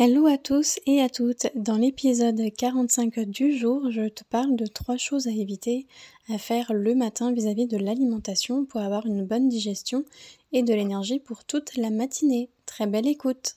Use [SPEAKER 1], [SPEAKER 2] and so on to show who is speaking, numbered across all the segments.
[SPEAKER 1] Hello à tous et à toutes. Dans l'épisode 45 du jour, je te parle de trois choses à éviter à faire le matin vis-à-vis de l'alimentation pour avoir une bonne digestion et de l'énergie pour toute la matinée. Très belle écoute.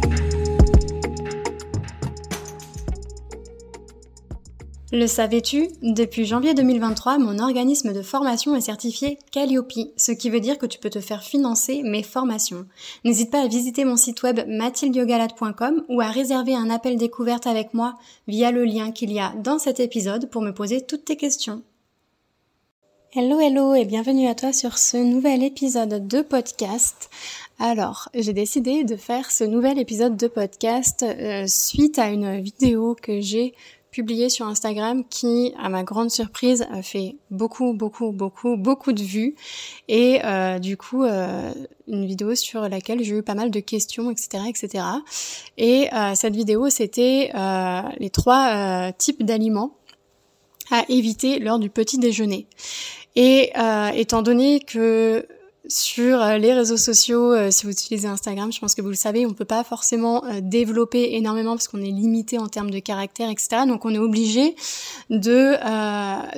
[SPEAKER 1] Le savais-tu? Depuis janvier 2023, mon organisme de formation est certifié Calliope, ce qui veut dire que tu peux te faire financer mes formations. N'hésite pas à visiter mon site web mathildiogalade.com ou à réserver un appel découverte avec moi via le lien qu'il y a dans cet épisode pour me poser toutes tes questions. Hello hello et bienvenue à toi sur ce nouvel épisode de podcast. Alors, j'ai décidé de faire ce nouvel épisode de podcast euh, suite à une vidéo que j'ai publié sur Instagram qui, à ma grande surprise, a fait beaucoup, beaucoup, beaucoup, beaucoup de vues. Et euh, du coup, euh, une vidéo sur laquelle j'ai eu pas mal de questions, etc., etc. Et euh, cette vidéo, c'était les trois types d'aliments à éviter lors du petit déjeuner. Et étant donné que sur euh, les réseaux sociaux, euh, si vous utilisez Instagram, je pense que vous le savez, on peut pas forcément euh, développer énormément parce qu'on est limité en termes de caractère, etc. Donc on est obligé de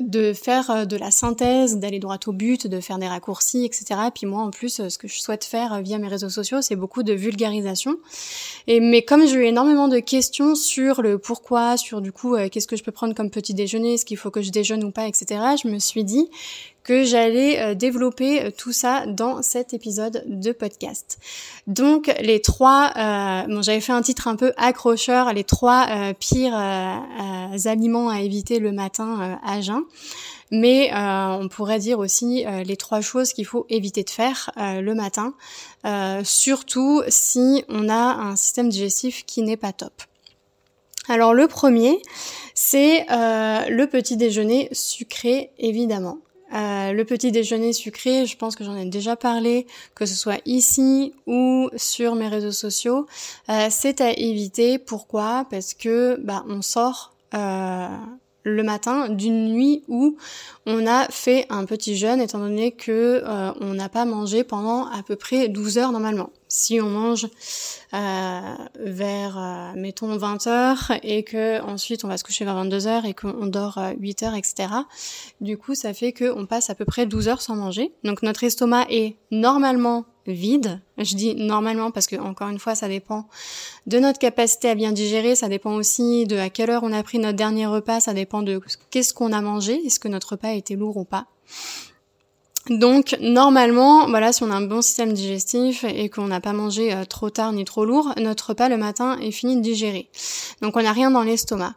[SPEAKER 1] de faire de la synthèse, d'aller droit au but, de faire des raccourcis, etc. Et puis moi, en plus, ce que je souhaite faire via mes réseaux sociaux, c'est beaucoup de vulgarisation. Et mais comme j'ai eu énormément de questions sur le pourquoi, sur du coup, qu'est-ce que je peux prendre comme petit déjeuner, est-ce qu'il faut que je déjeune ou pas, etc. Je me suis dit que j'allais euh, développer euh, tout ça dans cet épisode de podcast. Donc les trois, euh, bon j'avais fait un titre un peu accrocheur, les trois pires aliments à éviter le matin à jeun. Mais on pourrait dire aussi les trois choses qu'il faut éviter de faire le matin, surtout si on a un système digestif qui n'est pas top. Alors le premier, c'est le petit déjeuner sucré évidemment. Euh, le petit déjeuner sucré, je pense que j'en ai déjà parlé, que ce soit ici ou sur mes réseaux sociaux, euh, c'est à éviter. Pourquoi? Parce que bah, on sort euh, le matin d'une nuit où on a fait un petit jeûne, étant donné que on n'a pas mangé pendant à peu près 12 heures normalement si on mange euh, vers, euh, mettons, 20 heures et que ensuite on va se coucher vers 22 heures et qu'on dort 8 euh, heures, etc. Du coup, ça fait qu'on passe à peu près 12 heures sans manger. Donc notre estomac est normalement vide. Je dis normalement parce que encore une fois, ça dépend de notre capacité à bien digérer, ça dépend aussi de à quelle heure on a pris notre dernier repas, ça dépend de qu'est-ce qu'on a mangé, est-ce que notre repas été lourd ou pas? Donc normalement, voilà, si on a un bon système digestif et qu'on n'a pas mangé euh, trop tard ni trop lourd, notre repas le matin est fini de digérer. Donc on n'a rien dans l'estomac.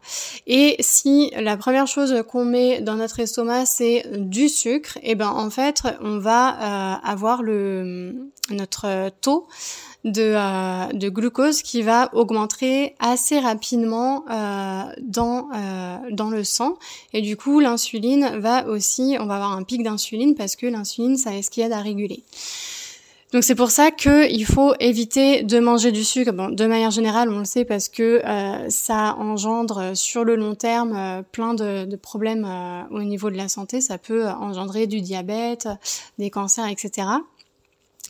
[SPEAKER 1] Et si la première chose qu'on met dans notre estomac c'est du sucre, et eh ben en fait on va euh, avoir notre taux de, euh, de, glucose qui va augmenter assez rapidement euh, dans, euh, dans le sang. Et du coup, l'insuline va aussi, on va avoir un pic d'insuline parce que l'insuline, ça est ce qui aide à réguler. Donc c'est pour ça qu'il faut éviter de manger du sucre. Bon, de manière générale, on le sait parce que euh, ça engendre sur le long terme euh, plein de, de problèmes euh, au niveau de la santé. Ça peut engendrer du diabète, des cancers, etc.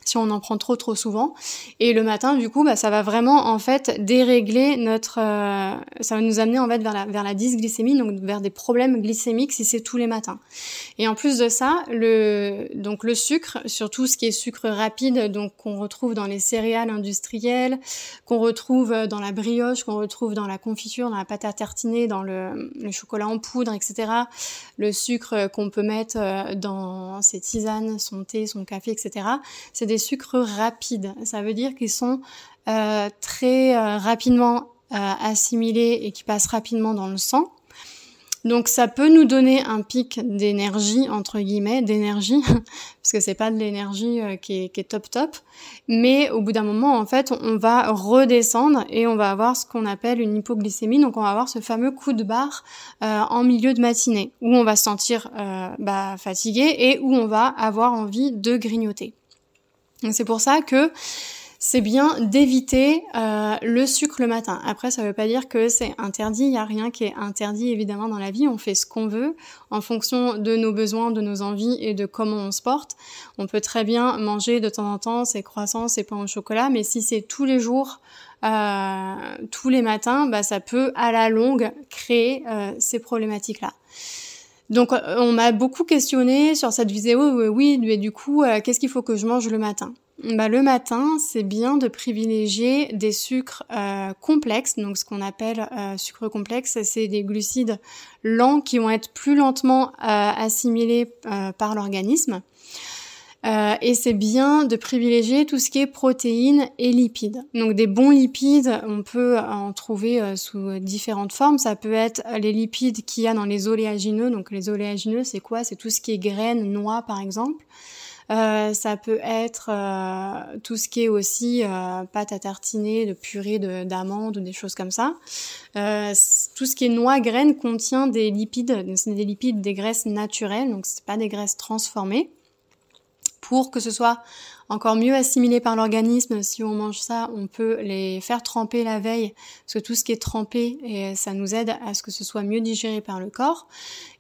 [SPEAKER 1] si on en prend trop trop souvent. Et le matin, du coup, bah, ça va vraiment en fait dérégler notre, euh, ça va nous amener en fait vers la vers la dysglycémie, donc vers des problèmes glycémiques si c'est tous les matins. Et en plus de ça, le donc le sucre, surtout ce qui est sucre rapide, donc qu'on retrouve dans les céréales industrielles, qu'on retrouve dans la brioche, qu'on retrouve dans la confiture, dans la pâte à tartiner, dans le, le chocolat en poudre, etc. Le sucre qu'on peut mettre euh, dans ses tisanes, son thé, son café, etc. C'est sucres rapides. Ça veut dire qu'ils sont euh, très euh, rapidement euh, assimilés et qui passent rapidement dans le sang. Donc ça peut nous donner un pic d'énergie entre guillemets, d'énergie, parce que c'est pas de l'énergie qui, est, top top, mais au bout d'un moment en fait on va redescendre et on va avoir ce qu'on appelle une hypoglycémie, donc on va avoir ce fameux coup de barre en milieu de matinée où on va se sentir bah, fatigué et où on va avoir envie de grignoter. C'est pour ça que c'est bien d'éviter euh, le sucre le matin. Après, ça ne veut pas dire que c'est interdit. Il n'y a rien qui est interdit évidemment dans la vie. On fait ce qu'on veut en fonction de nos besoins, de nos envies et de comment on se porte. On peut très bien manger de temps en temps ses croissants, ses pains au chocolat, mais si c'est tous les jours, euh, tous les matins, bah, ça peut à la longue créer euh, ces problématiques-là. Donc euh, on m'a beaucoup questionné sur cette vidéo, euh, oui, mais du coup, euh, qu'est-ce qu'il faut que je mange le matin? Bah, le matin, c'est bien de privilégier des sucres complexes. Donc, ce qu'on appelle sucre complexe, c'est des glucides lents qui vont être plus lentement assimilés par l'organisme. Euh, et c'est bien de privilégier tout ce qui est protéines et lipides. Donc des bons lipides, on peut en trouver euh, sous différentes formes. Ça peut être les lipides qu'il y a dans les oléagineux. Donc les oléagineux, c'est quoi? C'est tout ce qui est graines, noix par exemple. Euh, ça peut être euh, tout ce qui est aussi euh, pâte à tartiner, de purée d'amandes ou des choses comme ça. tout ce qui est noix, graines contient des lipides, c'est des lipides, des graisses naturelles, donc c'est pas des graisses transformées pour que ce soit encore mieux assimilé par l'organisme. Si on mange ça, on peut les faire tremper la veille, parce que tout ce qui est trempé, et ça nous aide à ce que ce soit mieux digéré par le corps.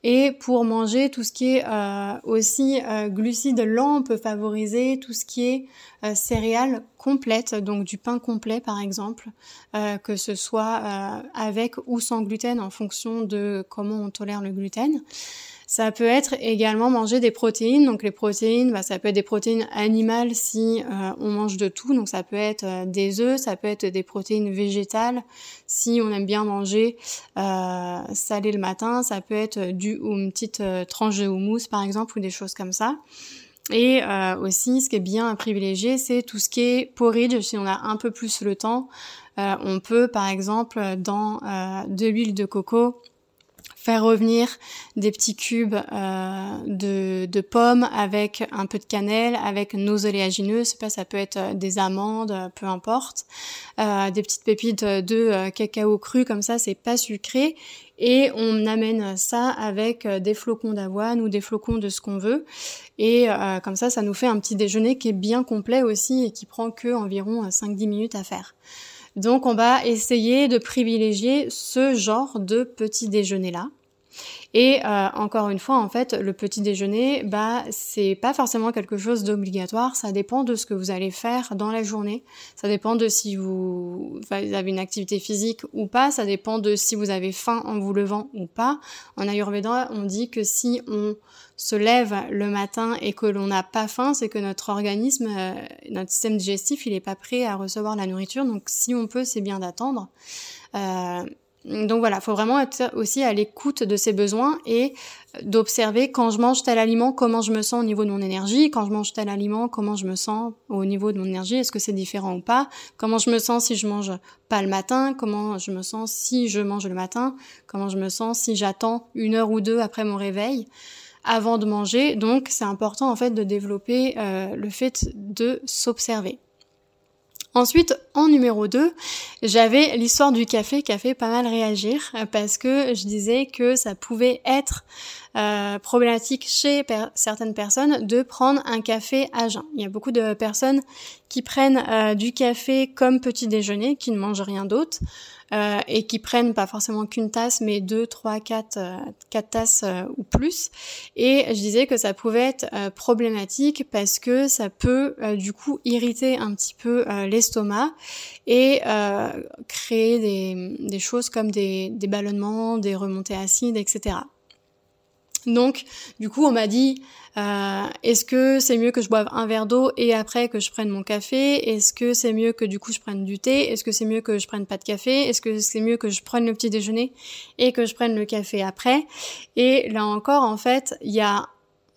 [SPEAKER 1] Et pour manger tout ce qui est euh, aussi euh, glucides lents, on peut favoriser tout ce qui est euh, céréales complètes, donc du pain complet par exemple, que ce soit avec ou sans gluten en fonction de comment on tolère le gluten. Ça peut être également manger des protéines. Donc les protéines, bah, ça peut être des protéines animales si euh, on mange de tout. Donc ça peut être euh, des œufs, ça peut être des protéines végétales si on aime bien manger euh, salé le matin. Ça peut être du ou une petite tranche de houmous par exemple ou des choses comme ça. Et aussi, ce qui est bien à privilégier, c'est tout ce qui est porridge. Si on a un peu plus le temps, on peut par exemple dans de l'huile de coco faire revenir des petits cubes euh, de, de, pommes avec un peu de cannelle, avec nos oléagineux, pas, ça peut être euh, des amandes, euh, peu importe, euh, des petites pépites de cacao cru comme ça, c'est pas sucré, et on amène ça avec des flocons d'avoine ou des flocons de ce qu'on veut, et comme ça, ça nous fait un petit déjeuner qui est bien complet aussi et qui prend que environ 5-10 minutes à faire. Donc on va essayer de privilégier ce genre de petit déjeuner là. Et euh, encore une fois, en fait, le petit déjeuner, bah, c'est pas forcément quelque chose d'obligatoire. Ça dépend de ce que vous allez faire dans la journée. Ça dépend de si vous, avez une activité physique ou pas. Ça dépend de si vous avez faim en vous levant ou pas. En Ayurveda, on dit que si on se lève le matin et que l'on n'a pas faim, c'est que notre organisme, euh, notre système digestif, il est pas prêt à recevoir la nourriture. Donc, si on peut, c'est bien d'attendre. Euh, donc voilà, il faut vraiment être aussi à l'écoute de ses besoins et d'observer quand je mange tel aliment, comment je me sens au niveau de mon énergie, quand je mange tel aliment, comment je me sens au niveau de mon énergie, est-ce que c'est différent ou pas, comment je me sens si je mange pas le matin, comment je me sens si je mange le matin, comment je me sens si j'attends une heure ou deux après mon réveil avant de manger. Donc c'est important en fait de développer euh, le fait de s'observer. Ensuite, en numéro 2, j'avais l'histoire du café qui a fait pas mal réagir euh, parce que je disais que ça pouvait être euh, problématique chez certaines personnes de prendre un café à jeun. Il y a beaucoup de personnes qui prennent euh, du café comme petit déjeuner, qui ne mangent rien d'autre. euh, et qui prennent pas forcément qu'une tasse, mais deux, trois, quatre, euh, quatre tasses euh, ou plus. Et je disais que ça pouvait être problématique parce que ça peut du coup irriter un petit peu l'estomac et créer des, choses comme des, des ballonnements, des remontées acides, etc. Donc, du coup, on m'a dit, euh, est-ce que c'est mieux que je boive un verre d'eau et après que je prenne mon café? Est-ce que c'est mieux que du coup je prenne du thé? Est-ce que c'est mieux que je prenne pas de café? Est-ce que c'est mieux que je prenne le petit déjeuner et que je prenne le café après? Et là encore, en fait, il y a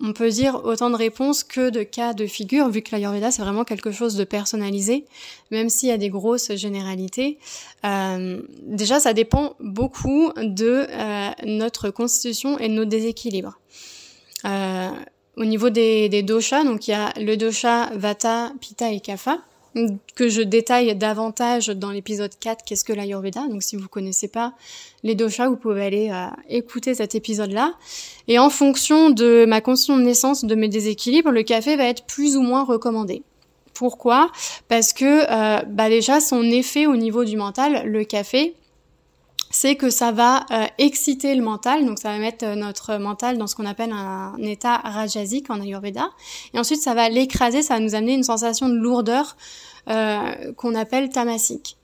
[SPEAKER 1] on peut dire autant de réponses que de cas de figure, vu que l'Ayurveda c'est vraiment quelque chose de personnalisé, même s'il y a des grosses généralités. Euh, déjà, ça dépend beaucoup de euh, notre constitution et de nos déséquilibres. Euh, au niveau des, des doshas, donc il y a le dosha Vata, Pitta et Kapha que je détaille davantage dans l'épisode 4, qu'est-ce que l'Ayurveda. Donc si vous connaissez pas les doshas, vous pouvez aller euh, écouter cet épisode-là. Et en fonction de ma condition de naissance, de mes déséquilibres, le café va être plus ou moins recommandé. Pourquoi? Parce que euh, bah déjà son effet au niveau du mental, le café, c'est que ça va euh, exciter le mental, donc ça va mettre notre mental dans ce qu'on appelle un, état rajasique en Ayurveda, et ensuite ça va l'écraser, ça va nous amener une sensation de lourdeur euh, qu'on appelle tamasique.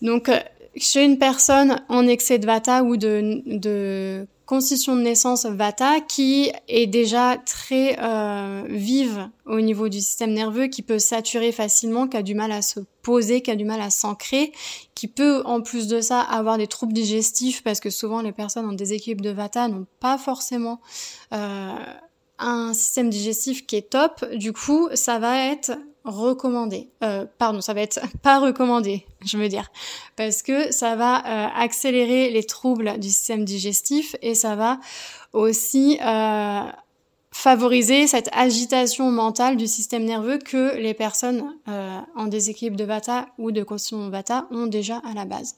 [SPEAKER 1] Donc euh, chez une personne en excès de vata ou de, de constitution de naissance vata qui est déjà très euh, vive au niveau du système nerveux, qui peut saturer facilement, qui a du mal à se poser, qui a du mal à s'ancrer, qui peut en plus de ça avoir des troubles digestifs parce que souvent les personnes en déséquilibre de vata n'ont pas forcément euh, un système digestif qui est top. Du coup, ça va être recommandé. Euh, pardon, ça va être pas recommandé, je veux dire, parce que ça va euh, accélérer les troubles du système digestif et ça va aussi euh, favoriser cette agitation mentale du système nerveux que les personnes euh, en déséquilibre de Vata ou de constitution de Vata ont déjà à la base.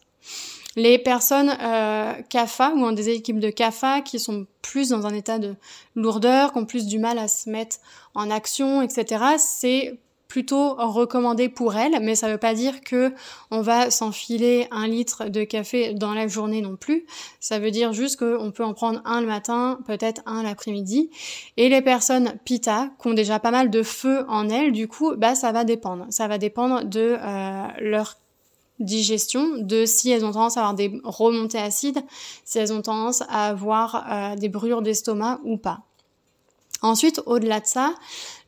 [SPEAKER 1] Les personnes euh, CAFA ou en déséquilibre de CAFA qui sont plus dans un état de lourdeur, qui ont plus du mal à se mettre en action, etc., c'est plutôt recommandé pour elle, mais ça veut pas dire que on va s'enfiler un litre de café dans la journée non plus. Ça veut dire juste qu'on peut en prendre un le matin, peut-être un l'après-midi. Et les personnes pita, qui ont déjà pas mal de feu en elles, du coup, bah ça va dépendre. Ça va dépendre de euh, leur digestion, de si elles ont tendance à avoir des remontées acides, si elles ont tendance à avoir euh, des brûlures d'estomac ou pas. Ensuite, au-delà de ça,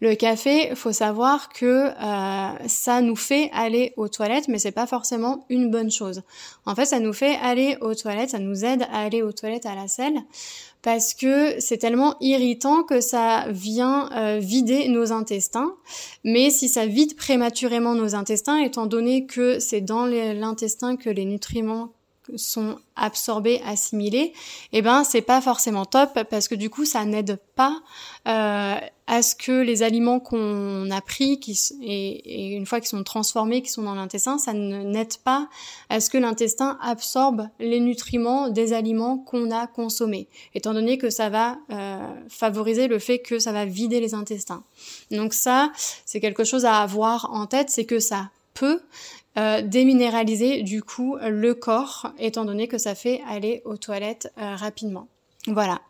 [SPEAKER 1] le café, faut savoir que euh, ça nous fait aller aux toilettes, mais c'est pas forcément une bonne chose. En fait, ça nous fait aller aux toilettes, ça nous aide à aller aux toilettes à la selle, parce que c'est tellement irritant que ça vient euh, vider nos intestins. Mais si ça vide prématurément nos intestins, étant donné que c'est dans l'intestin que les nutriments sont absorbés, assimilés, eh ben c'est pas forcément top parce que du coup ça n'aide pas euh, à ce que les aliments qu'on a pris, qui, et, une fois qu'ils sont transformés, qui sont dans l'intestin, ça n'aide pas à ce que l'intestin absorbe les nutriments des aliments qu'on a consommés, étant donné que ça va euh, favoriser le fait que ça va vider les intestins. Donc ça, c'est quelque chose à avoir en tête, c'est que ça peut euh, déminéraliser du coup le corps, étant donné que ça fait aller aux toilettes euh, rapidement. Voilà.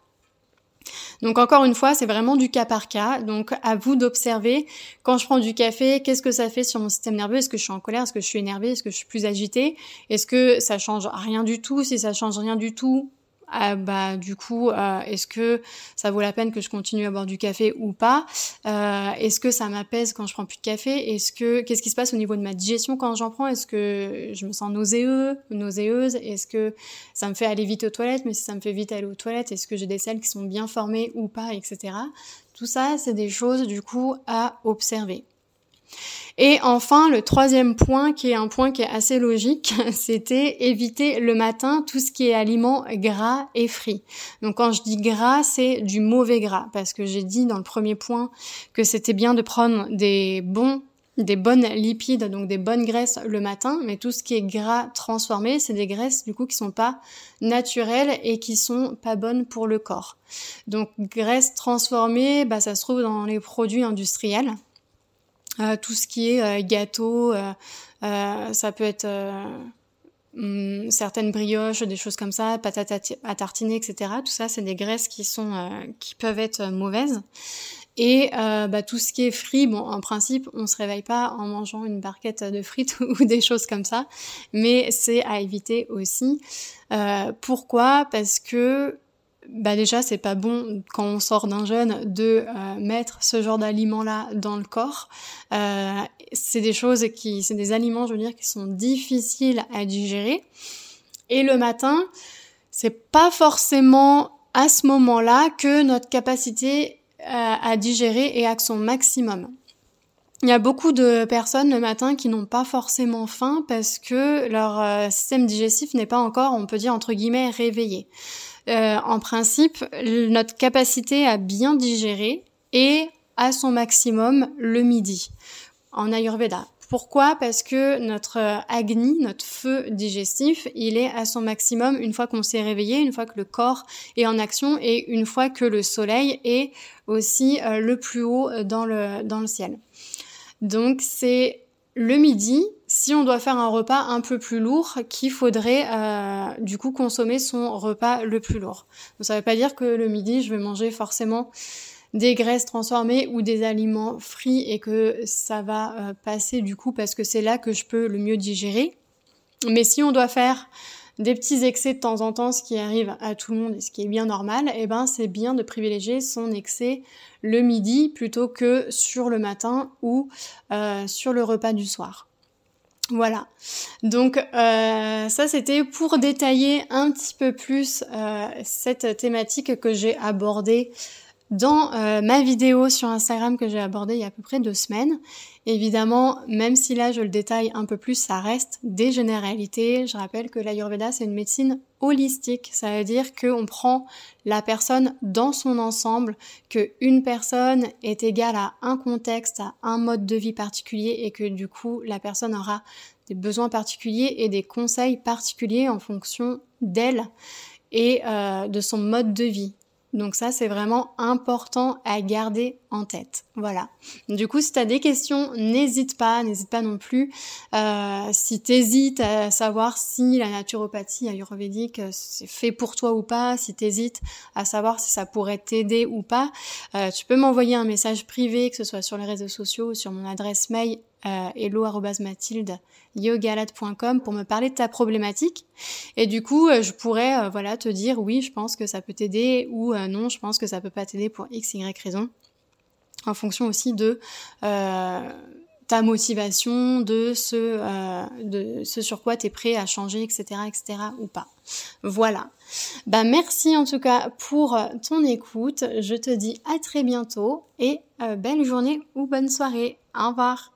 [SPEAKER 1] Donc encore une fois, c'est vraiment du cas par cas. Donc à vous d'observer quand je prends du café, qu'est-ce que ça fait sur mon système nerveux? Est-ce que je suis en colère? Est-ce que je suis énervée? Est-ce que je suis plus agitée? Est-ce que ça change rien du tout? Si ça change rien du tout, ah, bah du coup euh, est-ce que ça vaut la peine que je continue à boire du café ou pas? Euh, est-ce que ça m'apaise quand je prends plus de café? Est-ce que qu'est-ce qui se passe au niveau de ma digestion quand j'en prends? Est-ce que je me sens nauséeux nauséeuse? Est-ce que ça me fait aller vite aux toilettes? Mais si ça me fait vite aller aux toilettes est-ce que j'ai des selles qui sont bien formées ou pas etc tout ça c'est des choses du coup à observer et enfin, le troisième point, qui est un point qui est assez logique, c'était éviter le matin tout ce qui est aliments gras et frits. Donc quand je dis gras, c'est du mauvais gras, parce que j'ai dit dans le premier point que c'était bien de prendre des bons des bonnes lipides, donc des bonnes graisses le matin, mais tout ce qui est gras transformé, c'est des graisses du coup qui sont pas naturelles et qui sont pas bonnes pour le corps. Donc graisses transformées, bah ça se trouve dans les produits industriels, tout ce qui est euh, gâteau, euh, ça peut être hum, certaines brioches, des choses comme ça, patates à, tartiner, etc. Tout ça, c'est des graisses qui sont qui peuvent être mauvaises. Et euh, bah, tout ce qui est frit, bon, en principe, on se réveille pas en mangeant une barquette de frites ou des choses comme ça, mais c'est à éviter aussi. Euh, pourquoi? Parce que bah déjà c'est pas bon quand on sort d'un jeûne de euh, mettre ce genre d'aliments là dans le corps. Euh, c'est des choses qui, c'est des aliments, je veux dire, qui sont difficiles à digérer. Et le matin, c'est pas forcément à ce moment-là que notre capacité à, digérer et à son maximum. Il y a beaucoup de personnes le matin qui n'ont pas forcément faim parce que leur euh, système digestif n'est pas encore, on peut dire entre guillemets, réveillé. Euh, en principe, notre capacité à bien digérer est à son maximum le midi en Ayurveda. Pourquoi? Parce que notre agni, notre feu digestif, il est à son maximum une fois qu'on s'est réveillé, une fois que le corps est en action et une fois que le soleil est aussi euh, le plus haut dans le, dans le ciel. Donc c'est le midi, si on doit faire un repas un peu plus lourd, qu'il faudrait euh, du coup consommer son repas le plus lourd. Donc ça ne veut pas dire que le midi, je vais manger forcément des graisses transformées ou des aliments frits et que ça va euh, passer du coup parce que c'est là que je peux le mieux digérer. Mais si on doit faire des petits excès de temps en temps, ce qui arrive à tout le monde et ce qui est bien normal, eh ben c'est bien de privilégier son excès le midi plutôt que sur le matin ou euh, sur le repas du soir. Voilà. Donc euh, ça c'était pour détailler un petit peu plus cette thématique que j'ai abordée dans euh, ma vidéo sur Instagram que j'ai abordée il y a à peu près deux semaines. Évidemment, même si là je le détaille un peu plus, ça reste des généralités. Je rappelle que l'Ayurveda c'est une médecine holistique, ça veut dire qu'on prend la personne dans son ensemble, que une personne est égale à un contexte, à un mode de vie particulier et que du coup la personne aura des besoins particuliers et des conseils particuliers en fonction d'elle et euh, de son mode de vie. Donc ça, c'est vraiment important à garder en tête. Voilà. Du coup, si tu as des questions, n'hésite pas, n'hésite pas non plus. Euh, si tu hésites à savoir si la naturopathie ayurvédique euh, c'est fait pour toi ou pas, si tu hésites à savoir si ça pourrait t'aider ou pas, euh, tu peux m'envoyer un message privé, que ce soit sur les réseaux sociaux ou sur mon adresse mail euh, pour me parler de ta problématique. Et du coup, euh, je pourrais euh, voilà te dire oui, je pense que ça peut t'aider ou euh, non, je pense que ça peut pas t'aider pour x y raison. En fonction aussi de ta motivation, de ce, de ce sur quoi tu es prêt à changer, etc., etc., ou pas. Voilà. Bah merci en tout cas pour ton écoute. Je te dis à très bientôt et belle journée ou bonne soirée. Au revoir.